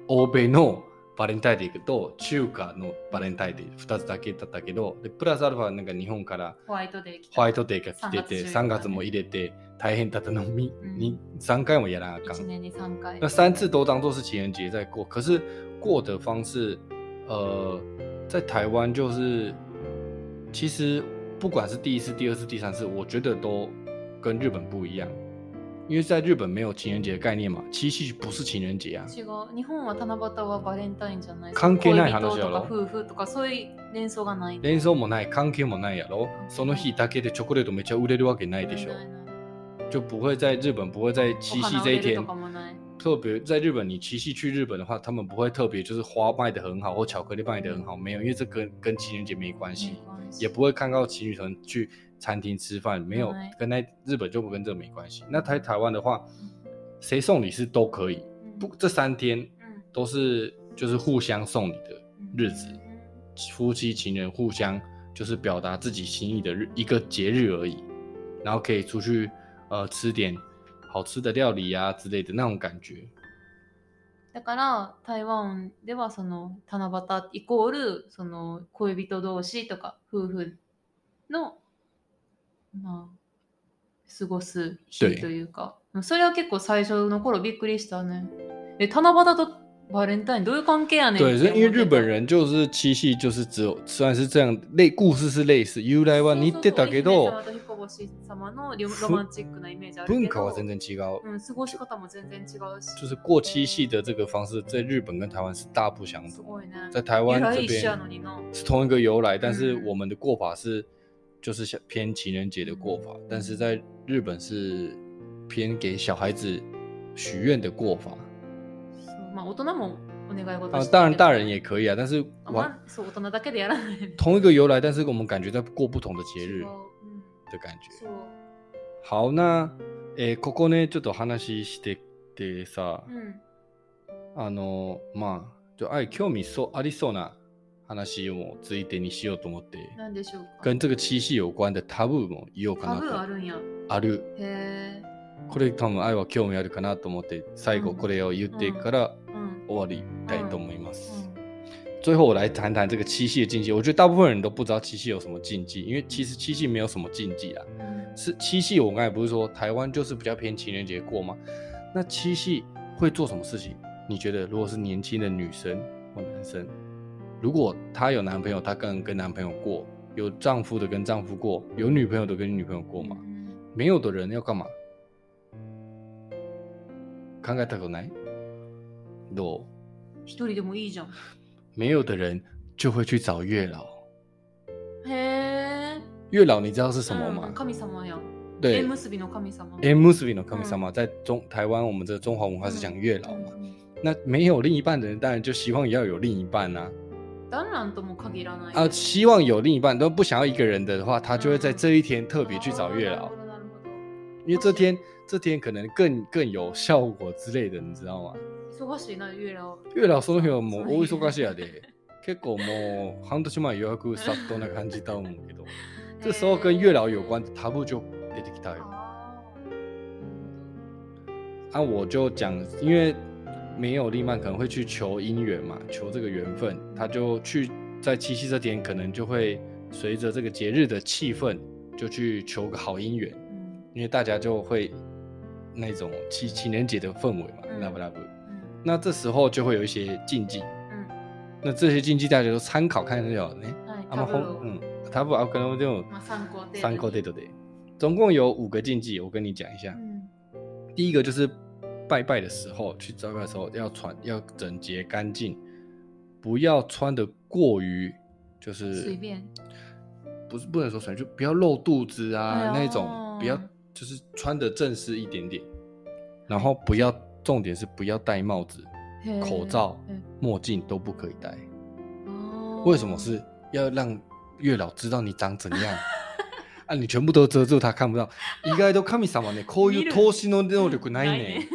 欧米のバレンタインデーと中華のバレンタインデー2つだけだったけど、でプラスアルファなんか日本からホワイトデー来た。ホワイトデーが来てて、3 3月月も入れて大変だったのに、うん。に3回もやらなあかん。一。年に三回。那三次都当做是情人节在过，可是过的方式，呃，在台湾就是，其实不管是第一次、第二次、第三次，我觉得都跟日本不一样，因为在日本没有情人节的概念嘛，七夕不是情人节啊，違う日本は七夕はバレンタインじゃない関係ない恋人話やろとか夫婦とかそういう連想がない連想もない、関係もないやろ。その日だけでチョコレートめっちゃ売れるわけないでしょな。いないない就不会在日本不会在七夕这一天お花を入れるとかもない特别在日本，你七夕去日本的话，他们不会特别就是花卖的很好或巧克力卖的很好，没有，因为这跟跟情人节没关系。没关系也不会看到情侣可能去 餐厅吃饭，没有对跟那日本就不跟这个没关系。那台台湾的话，谁送礼是都可以，嗯不这三天嗯都是就是互相送礼的嗯日子，夫妻情人互相就是表达自己心意的日一个节日而已，然后可以出去呃吃点好吃的料理啊之类的那种感觉。だから台湾ではその七夕イコールその恋人同士とか夫婦の まあ過ごす对日というかそれは結構最初の頃びっくりしたねえ七夕とバレンタインどういう関係やねん对，因为日本人就是七夕就是只有虽然是这样类故事是类似，由来は似てたけど。文化は全然違う。うん、過ごし方も全然違うし就是过七夕的这个方式，在日本跟台湾是大不相同。在台湾这边是同一个由来，但是嗯我们的过法是就是像偏情人节的过法，但是在日本是偏给小孩子许愿的过法。まあ大人もお願い事啊，当然大人也可以啊，但是完あまあそう大人だけでやらない。同一个由来，但是我们感觉在过不同的节日的感觉。好，那诶、ここねちょっと話しててさ、うん。あのまあ就愛興味そうありそうな話をついてにしようと思って。なんでしょうか？跟这个七夕有关的タブーも言おうかタブーあなと。るんやある。へえこれ多分愛は興味あるかなと思って、最後これを言ってからうん終わりたいと思います。うん最后我来谈谈这个七夕的禁忌。我觉得大部分人都不知道七夕有什么禁忌，因为其实七夕没有什么禁忌啊。うん是七夕，我刚才不是说台湾就是比较偏情人节过吗？那七夕会做什么事情？你觉得如果是年轻的女生或男生，如果他有男朋友，他跟跟男朋友过；有丈夫的跟丈夫过；有女朋友的跟女朋友过吗？うん没有的人要干嘛？考えたことない？どう？一人でもいいじゃん没有的人就会去找月老。へえ月老你知道是什么吗？神様やん对縁，結びの神様縁結びの神様，在中台湾我们这中华文化是讲月老嘛。うんうん那没有另一半的人，当然就希望要有另一半啊。 当然とも限らない啊，希望有另一半，都不想要一个人的话，他就会在这一天特别去找月老なるほ，どなるほど因为这天这天可能更更有效果之类的，你知道吗？忙しいな月老月老その日はもうそう大忙しやで、*laughs* *laughs* 結構もう半年前予約殺到な感じだと思うけど、这时候跟月老有关的タブ就出てきたよ。あ啊，我就讲，因为 没有另一半可能会去求姻缘嘛，求这个缘分，他就去在七夕这天，可能就会随着这个节日的气氛，就去求个好姻缘，ーうん因为大家就会那种情情人节的氛围嘛，嗯拉不拉不？うん 那这时候就会有一些禁忌，うん。那这些禁忌大家都参考看就好了呢。はい。あんまほん、タブを嗯，他不可能就まあ、参考程度に三个对对对，总共有五个禁忌，我跟你讲一下う。ん。第一个就是 拜拜的时候，去拜拜的时候要穿要整洁干净，不要穿的过于就是随便。不是不能说随便，就不要露肚子啊、哎呦那种，不要就是穿的正式一点点，然后不要重点是不要戴帽子、へー口罩へー、墨镜都不可以戴。哦为什么是要让月老知道你长怎样？*laughs* 啊，你全部都遮住他看不到。意外と神様*laughs* ね、こういう投資の能力*laughs* ないね。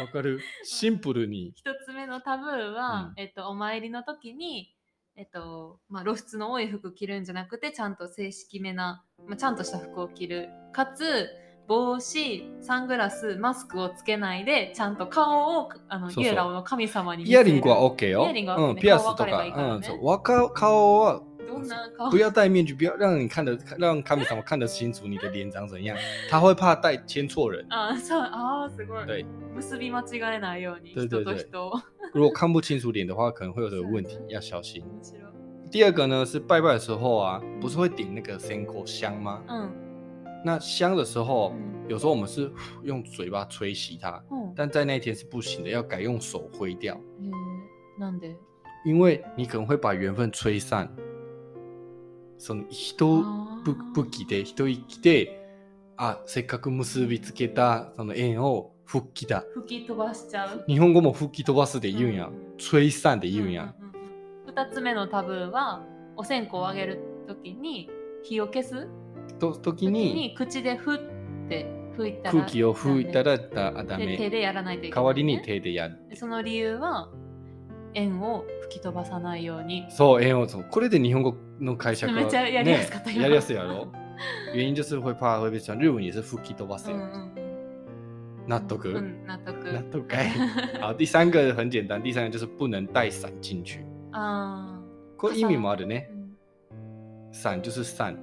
わかる？シンプルに。一つ目のタブーは、うんえっと、お参りの時に、えっと、まあ、露出の多い服着るんじゃなくて、ちゃんと正式めな、まあ、ちゃんとした服を着る。かつ、帽子、サングラス、マスクをつけないで、ちゃんと顔を、あの、そうそうイエラオの神様に見イ。ヤリングは OK よ。イヤリングは OK うん、ねピアスとかか、いいからねうん、そう。顔は不要戴面具，不要让你看得*laughs* 让神様看得清楚你的脸长怎样。*laughs* 他会怕带牵错人。あ、そう、*laughs* あーすごい。对，結び間違えないように、对对对人と人を。如果看不清楚脸的话，可能会有这个问题，要小心。面白い第二个呢是拜拜的时候啊，不是会点那个 senko 香吗？うん。那香的时候，嗯有时候我们是用嘴巴吹熄它，うん但在那一天是不行的，要改用手挥掉，へーなんで因为你可能会把缘分吹散。 その人あー不不気で一息で、あ、せっかく結びつけたその縁を吹きだ。吹き飛ばしちゃう。日本語も吹き飛ばすで言うんやうん。吹散で言うんや。うんうんうん二つ目のタブーはお線香をあげるときに火を消す？と時時にに口でふって吹いたら空気を吹いたダらだダメで手メ。でやらないといけない、代わりに手でやる。でその理由は円を吹き飛ばさないようにそう、縁を。これで日本語の解釈はめっちゃやりやすかった今ねやりやすいやろ？*laughs* 原因就是会怕会被讲，日文也是吹き飛ばすよ。うんうん納得？うん納得納得かい？*laughs* 好，第三个很简单，第三个就是不能带伞进去。あこれ意味もあるね伞就是伞，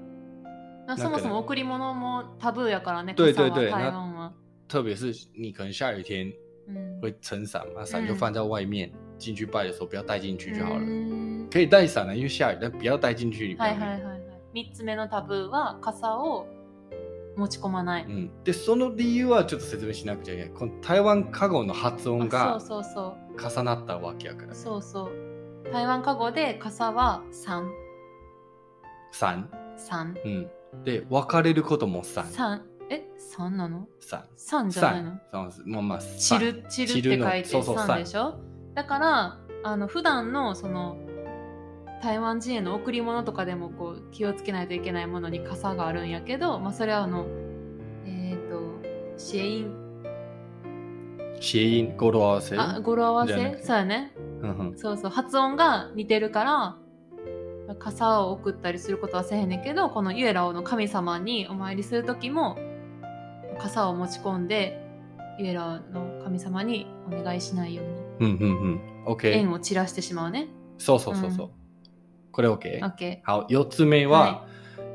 なそもそも贈り物もタブーやからね、对傘は对对台湾は。特别是你可能下雨天うん会撑伞嘛，伞就放在外面，进去拜的时候不要带进去就好了。うん可以带伞啊，因为下雨，但不要带进去。はいはいはいはい。三つ目のタブーは傘を持ち込まない。うん、でその理由はちょっと説明しなくちゃいけない。この台湾カゴの発音あが。重なったわけやから。そうそう。台湾カゴで傘は3。伞、3。うん。で別れることも伞、3。え ?3 なの？伞、?3 じゃないの？伞、そうまあまあ散る、散るって書いてそうそう3でしょ？だから、あの、普段のその、台湾人への贈り物とかでもこう気をつけないといけないものに傘があるんやけど、まあ、それはあの、えっ、と、シエイン、谐音語呂合わせ？あ、語呂合わせ？そうやね。うんうん。そうそう、発音が似てるから、傘を送ったりすることはせえへんねんけど、このユエラオの神様にお参りするときも、傘を持ち込んで、ユエラオの神様にお願いしないように、うんうんうん。OK。縁を散らしてしまうね。そうそうそうそう。うんこれ OK。OK。好，四つ目は、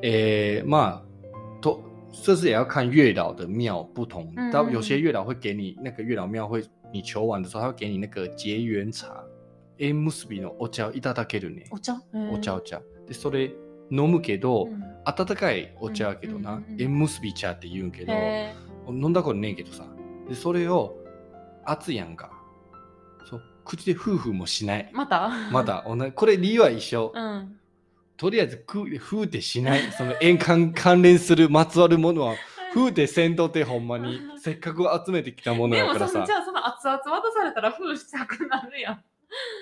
诶、まあ，都这是也要看月老的庙不同，嗯到有些月老会给你那个月老庙会，你求完的时候，他会给你那个结缘茶。え結びのお茶をいただけるね。お茶？お茶お茶。で、それ飲むけど、うん温かいお茶やけどな、うんうんうん縁結び茶って言うんけど、へ飲んだことねえけどさ。で、それを熱いやんか。そう、口で夫婦もしないー。また？ま。だ同じ、これ理由は一緒。うん。とりあえず、くふうってしない。その円環 *laughs* 関連するまつわるものは、ふうってせんとってほんまに、せっかく集めてきたものでやからさもそのじ。ゃあその熱々渡されたら封したくなるやん。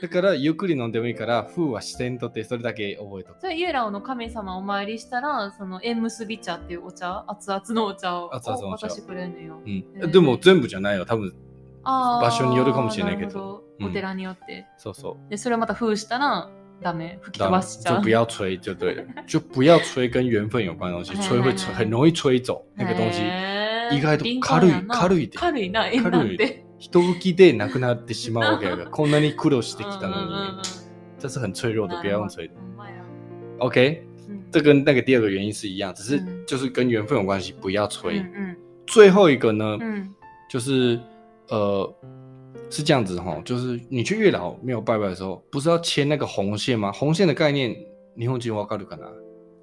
だから、ゆっくり飲んでもいいから、ふうはしせんとって、それだけ覚えとく。じゃあユエラオの神様お参りしたら、その縁結び茶っていうお茶、熱々のお茶を熱々のお茶渡してくれるのよ。うんへーでも、全部じゃないよ。多分、場所によるかもしれないけど。うん。お寺によって。そうそう。で、それをまた封したら、ダメ？吹き飛ばしちゃう？就不要吹就对了，就 *laughs* 不要吹跟缘分有关的东西，吹会吹很容易吹走那个東西。意外と軽い軽いで。軽いな、縁なんて。人吹きでなくなってしまうわけやから、*laughs* こんなに苦労してきたのに，这是很脆弱的，不要用吹 OK，うん。这跟那个第二个原因是一样，只是嗯就是跟缘分有关系，不要吹。うん最后一个呢就是呃， 是这样子哈，就是你去月老庙拜拜的时候，不是要牵那个红线吗？红线的概念，日本人わかるかな？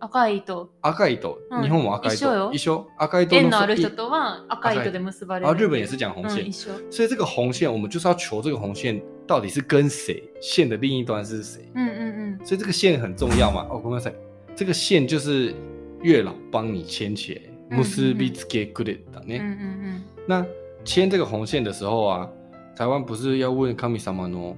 赤い糸。赤い糸，嗯日本も赤い一緒よ糸，一緒。赤い糸縁のあるの人とは赤い糸で結ばれる。啊，日本也是讲红线うん、，一緒。所以这个红线，我们就是要求这个红线到底是跟谁，线的另一端是谁，うんうん所以这个线很重要嘛。哦，ごめんなさい，这个线就是月老帮你牵起来，嗯結びつけくれたうん。うんね。うん那 牵这个红线的时候啊，台湾不是要问神様の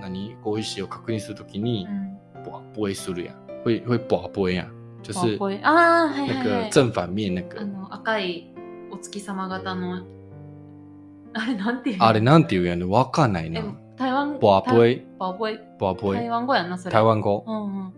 何ご意思を確認するときにうん。卜杯するやん，会会卜杯呀，就是こうああ、はい那。个正反面那个あ。の赤いお月様型の？あれなんていう？のあれなんて言うやんね？わかんないえな。台湾卜杯，宝贝卜杯台。湾語やんなそれ台湾語。うんうん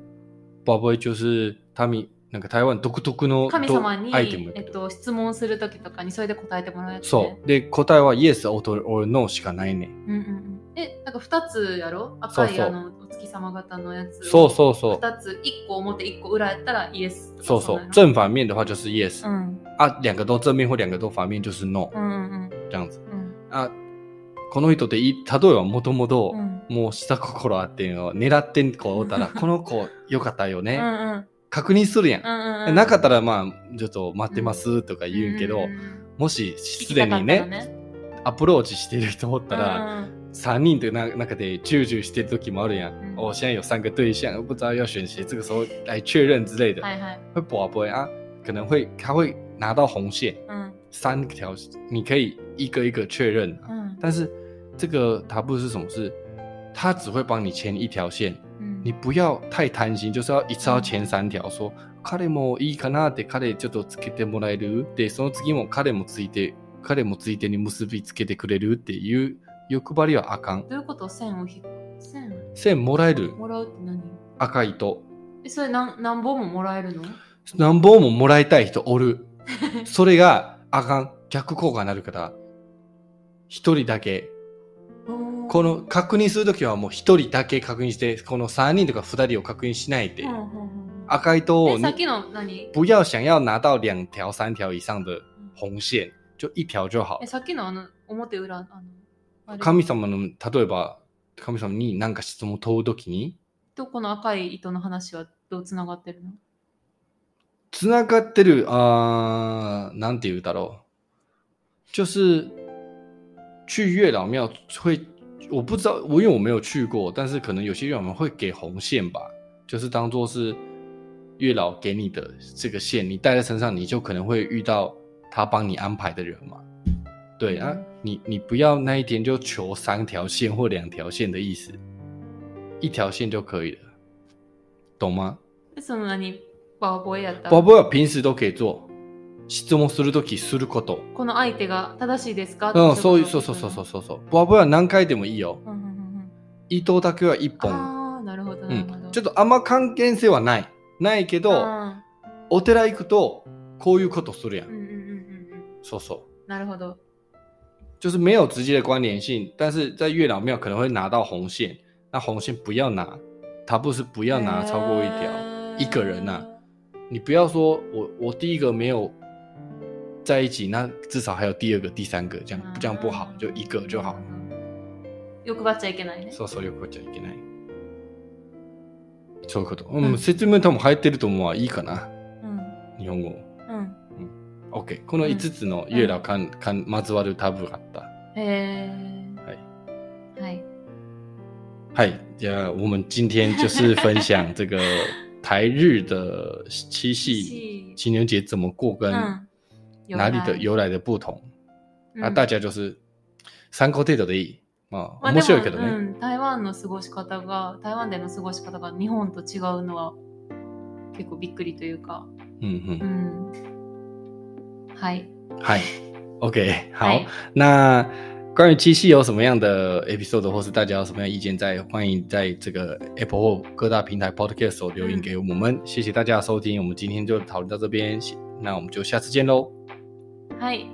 宝贝就是他们なんか台湾独特の神様にアイテムやえっ。と、質問するときとかにそれで答えてもらうやつ、ね、そう。で、答えは Yes or No しかないね。うんうんうんえなんか2つやろ？赤いそうそうあのお月様型のやつそうそうそう。2つ1個表1個裏やったらイエスそうそう。う正反面的话就是 Yes うん啊，两个都正面或两个都反面就是 No うんうん这样子うん啊。この人ってい例えばもともとうんもう下心あってんの狙ってん子おったら、*laughs* この子よかったよね。うんうん確認するやん。うんうんなかったらまあ、ちょっと待ってますとか言うんけど、うんうんうんもし聞すでにね、ねアプローチしてる人おったら、うんうん三人的那那个得啾啾してる時もあるやん。嗯哦，现在有三个对象，不知道要选谁，这个时候来确认之类的，はいはい会不不会啊？可能会他会拿到红线うん三条，你可以一个一个确认、啊。うん但是这个塔布是什么事？他只会帮你牵一条线，うん你不要太贪心，就是要一次要牵三条。说彼もいいかなって彼ちょっとつけてもらえるで、その次も彼もついて彼もついてに結びつけてくれるっていう欲張りはあかん。どういうこと？線を引く線？線もらえるもらうって何？赤い糸。えそれ何何本ももらえるの？何本ももらいたい人おる。*laughs* それがあかん。逆効果になるから、一人だけ。この確認するときはもう一人だけ確認して、この三人とか二人を確認しないで。赤い糸をさっきの何？不要想要拿到两条、三条以上的红線、就一条就好。え。さっきのあの表裏あの神様の、例えば、神様に何か質問を問うときに、とこの赤い糸の話はどうつながってるの？つながってる、あー、なんて言うだろう。就是、去月老庙会，我不知道，我因为我没有去过，但是可能有些月老庙会给红线吧，就是当做是月老给你的这个线，你带在身上，你就可能会遇到他帮你安排的人嘛。对啊嗯，你你不要那一天就求三条线或两条线的意思，一条线就可以了，懂吗？えその何バーボーやった宝ら宝は平時時計做 質問するときすること。この相手が正しいですか？うん、そういう、いそうそうそうそうそうそう。宝宝は何回でもいいよ。うんうんうんうん糸だけは一本。ああなるほどうなるほど、ん。ちょっとあんま関係性はない。ないけど、うんお寺行くと、こういうことするやん。うんうんうんそうそう。なるほど就是没有直接的关联性，但是在月老庙可能会拿到红线，那红线不要拿，他不是不要拿超过一条。へー一个人啊你不要说我我第一个没有在一起，那至少还有第二个、第三个，这样嗯这样不好，就一个就好。欲張っちゃいけないねそうそう、よく言っちゃいけない。そういうこと。う、うん。ん説明多分入ってると思うわ。いいかな？うん。日本語。うん、OK。この5つの月老かん、かん、まつわるタブがあった。へはい。えはい。嗨，呀，我们今天就是分享这个台日的七夕情人节怎么过，跟うん哪里的由来的不同。うん啊，大家就是参考程度でいい。面白いけどね。うん、台湾の過ごし方が台湾での過ごし方が日本と違うのは結構びっくりというか、嗯う嗯，ん、はい嗨，OK，好。はい那关于七夕有什么样的 episode，或是大家有什么样的意见在，欢迎在这个 Apple 或各大平台 Podcast 手留言给我们。谢谢大家的收听，我们今天就讨论到这边，那我们就下次见喽。はい。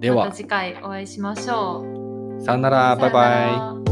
では。また、次回お会いしましょう。さよなら，拜さよな拜。ら